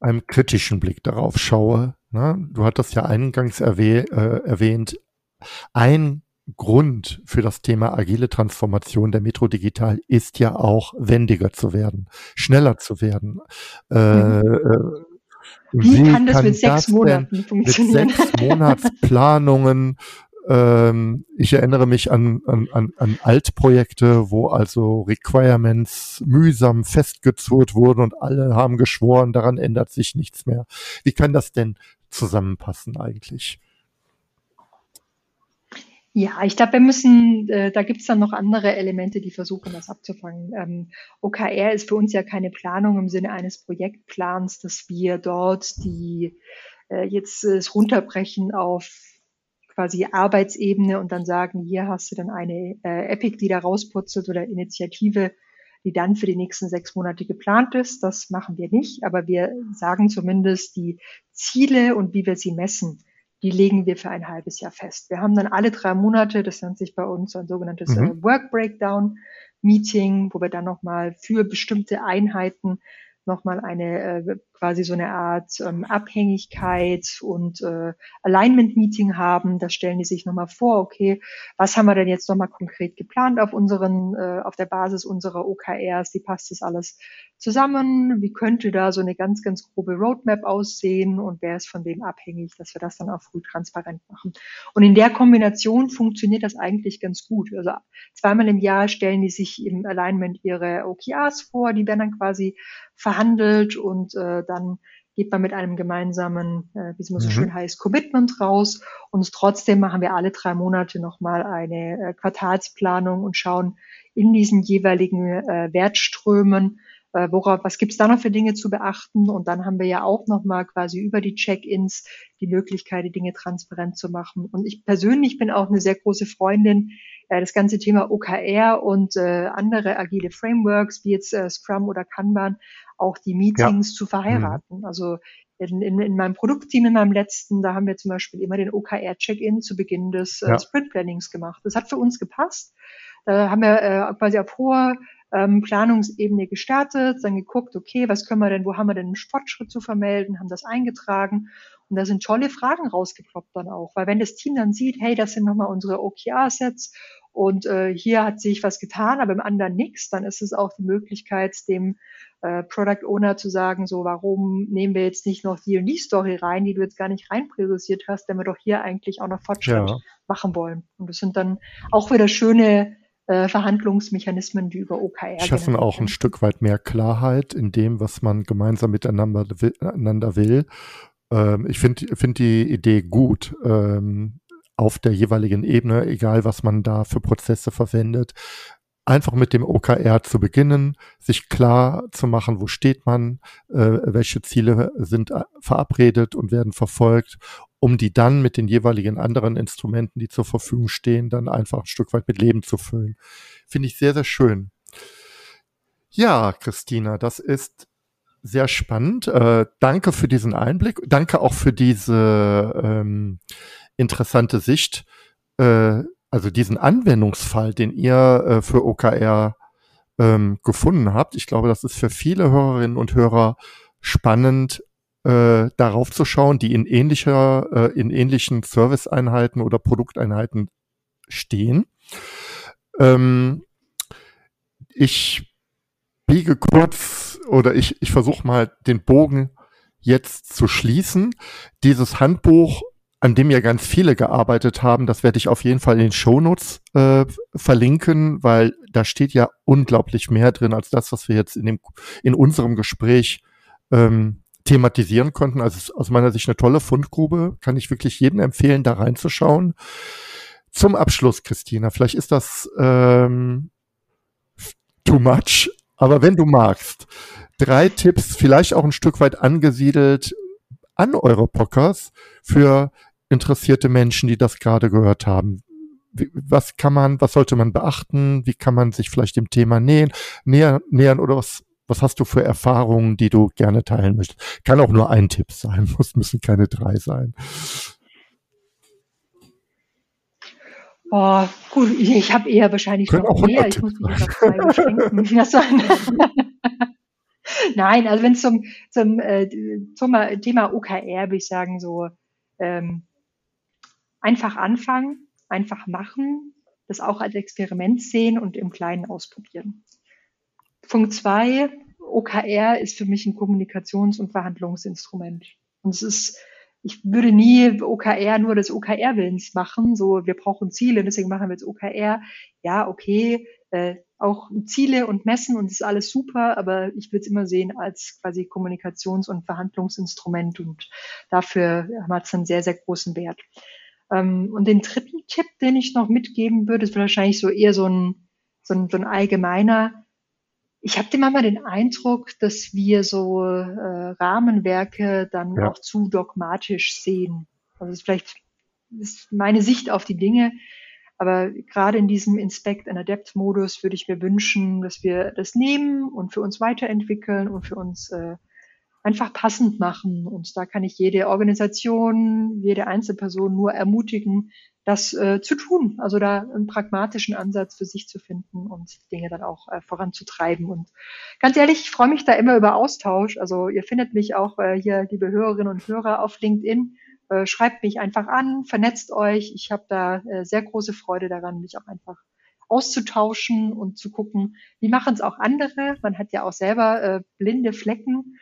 einem kritischen Blick darauf schaue, ne, du hattest ja eingangs erwäh äh, erwähnt, ein Grund für das Thema agile Transformation der Metro Digital ist ja auch wendiger zu werden, schneller zu werden. Äh, mhm. Äh, wie, wie kann das kann mit sechs Monaten funktionieren? Mit sechs Monatsplanungen, ähm, ich erinnere mich an, an, an, Altprojekte, wo also Requirements mühsam festgezurrt wurden und alle haben geschworen, daran ändert sich nichts mehr. Wie kann das denn zusammenpassen eigentlich? Ja, ich glaube, wir müssen, äh, da gibt es dann noch andere Elemente, die versuchen, das abzufangen. Ähm, OKR ist für uns ja keine Planung im Sinne eines Projektplans, dass wir dort die äh, jetzt es runterbrechen auf quasi Arbeitsebene und dann sagen, hier hast du dann eine äh, Epic, die da rausputzelt oder Initiative, die dann für die nächsten sechs Monate geplant ist. Das machen wir nicht, aber wir sagen zumindest die Ziele und wie wir sie messen, die legen wir für ein halbes Jahr fest. Wir haben dann alle drei Monate, das nennt sich bei uns ein sogenanntes mhm. Äh, Work Breakdown Meeting, wo wir dann nochmal für bestimmte Einheiten nochmal eine äh, quasi so eine Art ähm, Abhängigkeit und äh, Alignment-Meeting haben. Da stellen die sich nochmal vor, okay, was haben wir denn jetzt nochmal konkret geplant auf unseren, äh, auf der Basis unserer OKRs? Wie passt das alles zusammen? Wie könnte da so eine ganz, ganz grobe Roadmap aussehen und wer ist von wem abhängig, dass wir das dann auch früh transparent machen? Und in der Kombination funktioniert das eigentlich ganz gut. Also zweimal im Jahr stellen die sich im Alignment ihre OKRs vor, die werden dann quasi verhandelt und äh, dann geht man mit einem gemeinsamen, äh, wie es immer so mhm. schön heißt, Commitment raus. Und trotzdem machen wir alle drei Monate nochmal eine äh, Quartalsplanung und schauen in diesen jeweiligen äh, Wertströmen, äh, worauf, was gibt's da noch für Dinge zu beachten? Und dann haben wir ja auch nochmal quasi über die Check-ins die Möglichkeit, die Dinge transparent zu machen. Und ich persönlich bin auch eine sehr große Freundin, äh, das ganze Thema OKR und äh, andere agile Frameworks wie jetzt äh, Scrum oder Kanban auch die Meetings ja. zu verheiraten. Mhm. Also in, in, in meinem Produktteam, in meinem letzten, da haben wir zum Beispiel immer den OKR-Check-In zu Beginn des äh, ja. Sprint-Plannings gemacht. Das hat für uns gepasst. Da haben wir äh, quasi auf hoher ähm, Planungsebene gestartet, dann geguckt, okay, was können wir denn, wo haben wir denn einen Fortschritt zu vermelden, haben das eingetragen und da sind tolle Fragen rausgeploppt dann auch, weil wenn das Team dann sieht, hey, das sind nochmal unsere OKR-Sets und äh, hier hat sich was getan, aber im anderen nichts, dann ist es auch die Möglichkeit, dem äh, Product Owner zu sagen, so warum nehmen wir jetzt nicht noch die und die Story rein, die du jetzt gar nicht rein priorisiert hast, wenn wir doch hier eigentlich auch noch Fortschritt ja. machen wollen. Und das sind dann auch wieder schöne äh, Verhandlungsmechanismen, die über OKR schaffen auch ein Stück weit mehr Klarheit in dem, was man gemeinsam miteinander will. Ähm, ich finde find die Idee gut. Ähm, auf der jeweiligen Ebene, egal was man da für Prozesse verwendet, einfach mit dem OKR zu beginnen, sich klar zu machen, wo steht man, äh, welche Ziele sind äh, verabredet und werden verfolgt, um die dann mit den jeweiligen anderen Instrumenten, die zur Verfügung stehen, dann einfach ein Stück weit mit Leben zu füllen. Finde ich sehr, sehr schön. Ja, Christina, das ist sehr spannend. Äh, danke für diesen Einblick. Danke auch für diese ähm, interessante Sicht. Äh, also diesen Anwendungsfall, den ihr äh, für OKR ähm, gefunden habt. Ich glaube, das ist für viele Hörerinnen und Hörer spannend, äh, darauf zu schauen, die in ähnlicher, äh, in ähnlichen Serviceeinheiten oder Produkteinheiten stehen. Ähm, ich biege kurz oder ich, ich versuche mal den Bogen jetzt zu schließen. Dieses Handbuch an dem ja ganz viele gearbeitet haben. Das werde ich auf jeden Fall in den Shownotes äh, verlinken, weil da steht ja unglaublich mehr drin als das, was wir jetzt in, dem, in unserem Gespräch ähm, thematisieren konnten. Also ist aus meiner Sicht eine tolle Fundgrube. Kann ich wirklich jedem empfehlen, da reinzuschauen. Zum Abschluss, Christina, vielleicht ist das ähm, too much, aber wenn du magst, drei Tipps, vielleicht auch ein Stück weit angesiedelt an eure Podcasts für interessierte Menschen, die das gerade gehört haben. Was kann man, was sollte man beachten? Wie kann man sich vielleicht dem Thema nähern, näher, nähern oder was, was hast du für Erfahrungen, die du gerne teilen möchtest? Kann auch nur ein Tipp sein, muss, müssen keine drei sein. Oh, gut, ich, habe eher wahrscheinlich Können noch mehr. Ich muss mich auf zwei beschränken. Nein, also wenn es zum, zum, äh, zum Thema OKR, würde ich sagen, so ähm, einfach anfangen, einfach machen, das auch als Experiment sehen und im Kleinen ausprobieren. Punkt zwei, OKR ist für mich ein Kommunikations- und Verhandlungsinstrument. Und es ist, ich würde nie OKR nur des OKR-Willens machen, so wir brauchen Ziele, deswegen machen wir jetzt OKR. Ja, okay, äh, auch Ziele und Messen und das ist alles super, aber ich würde es immer sehen als quasi Kommunikations- und Verhandlungsinstrument und dafür hat es einen sehr, sehr großen Wert. Ähm, und den dritten Tipp, den ich noch mitgeben würde, ist wahrscheinlich so eher so ein, so ein, so ein allgemeiner. Ich habe immer mal den Eindruck, dass wir so äh, Rahmenwerke dann ja. auch zu dogmatisch sehen. Also das ist vielleicht ist meine Sicht auf die Dinge. Aber gerade in diesem Inspect and Adapt Modus würde ich mir wünschen, dass wir das nehmen und für uns weiterentwickeln und für uns äh, einfach passend machen. Und da kann ich jede Organisation, jede Einzelperson nur ermutigen, das äh, zu tun. Also da einen pragmatischen Ansatz für sich zu finden und Dinge dann auch äh, voranzutreiben. Und ganz ehrlich, ich freue mich da immer über Austausch. Also ihr findet mich auch äh, hier, liebe Hörerinnen und Hörer, auf LinkedIn. Äh, schreibt mich einfach an, vernetzt euch. Ich habe da äh, sehr große Freude daran, mich auch einfach auszutauschen und zu gucken, wie machen es auch andere. Man hat ja auch selber äh, blinde Flecken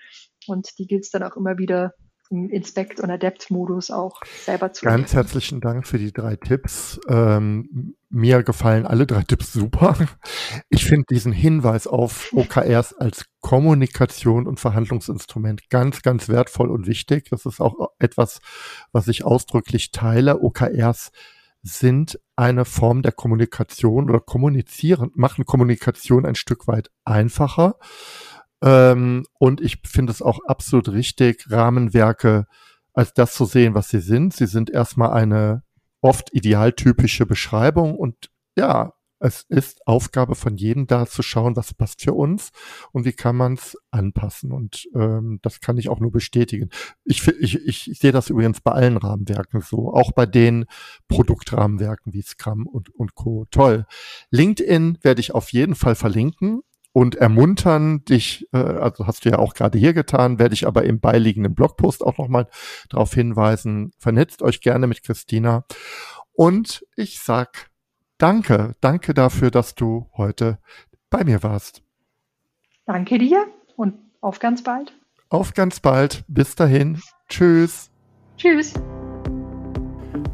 und die gilt es dann auch immer wieder im Inspect- und Adapt-Modus auch selber zu. Ganz herzlichen Dank für die drei Tipps. Ähm, mir gefallen alle drei Tipps super. Ich finde diesen Hinweis auf OKRs als Kommunikation und Verhandlungsinstrument ganz, ganz wertvoll und wichtig. Das ist auch etwas, was ich ausdrücklich teile. OKRs sind eine Form der Kommunikation oder kommunizieren, machen Kommunikation ein Stück weit einfacher. Ähm, und ich finde es auch absolut richtig, Rahmenwerke als das zu sehen, was sie sind. Sie sind erstmal eine oft idealtypische Beschreibung und ja, es ist Aufgabe von jedem da zu schauen, was passt für uns und wie kann man es anpassen. Und ähm, das kann ich auch nur bestätigen. Ich, ich, ich sehe das übrigens bei allen Rahmenwerken so, auch bei den Produktrahmenwerken wie Scrum und, und Co. Toll. LinkedIn werde ich auf jeden Fall verlinken und ermuntern dich, äh, also hast du ja auch gerade hier getan, werde ich aber im beiliegenden Blogpost auch nochmal darauf hinweisen. Vernetzt euch gerne mit Christina. Und ich sag danke, danke dafür, dass du heute bei mir warst. Danke dir und auf ganz bald. Auf ganz bald. Bis dahin. Tschüss. Tschüss.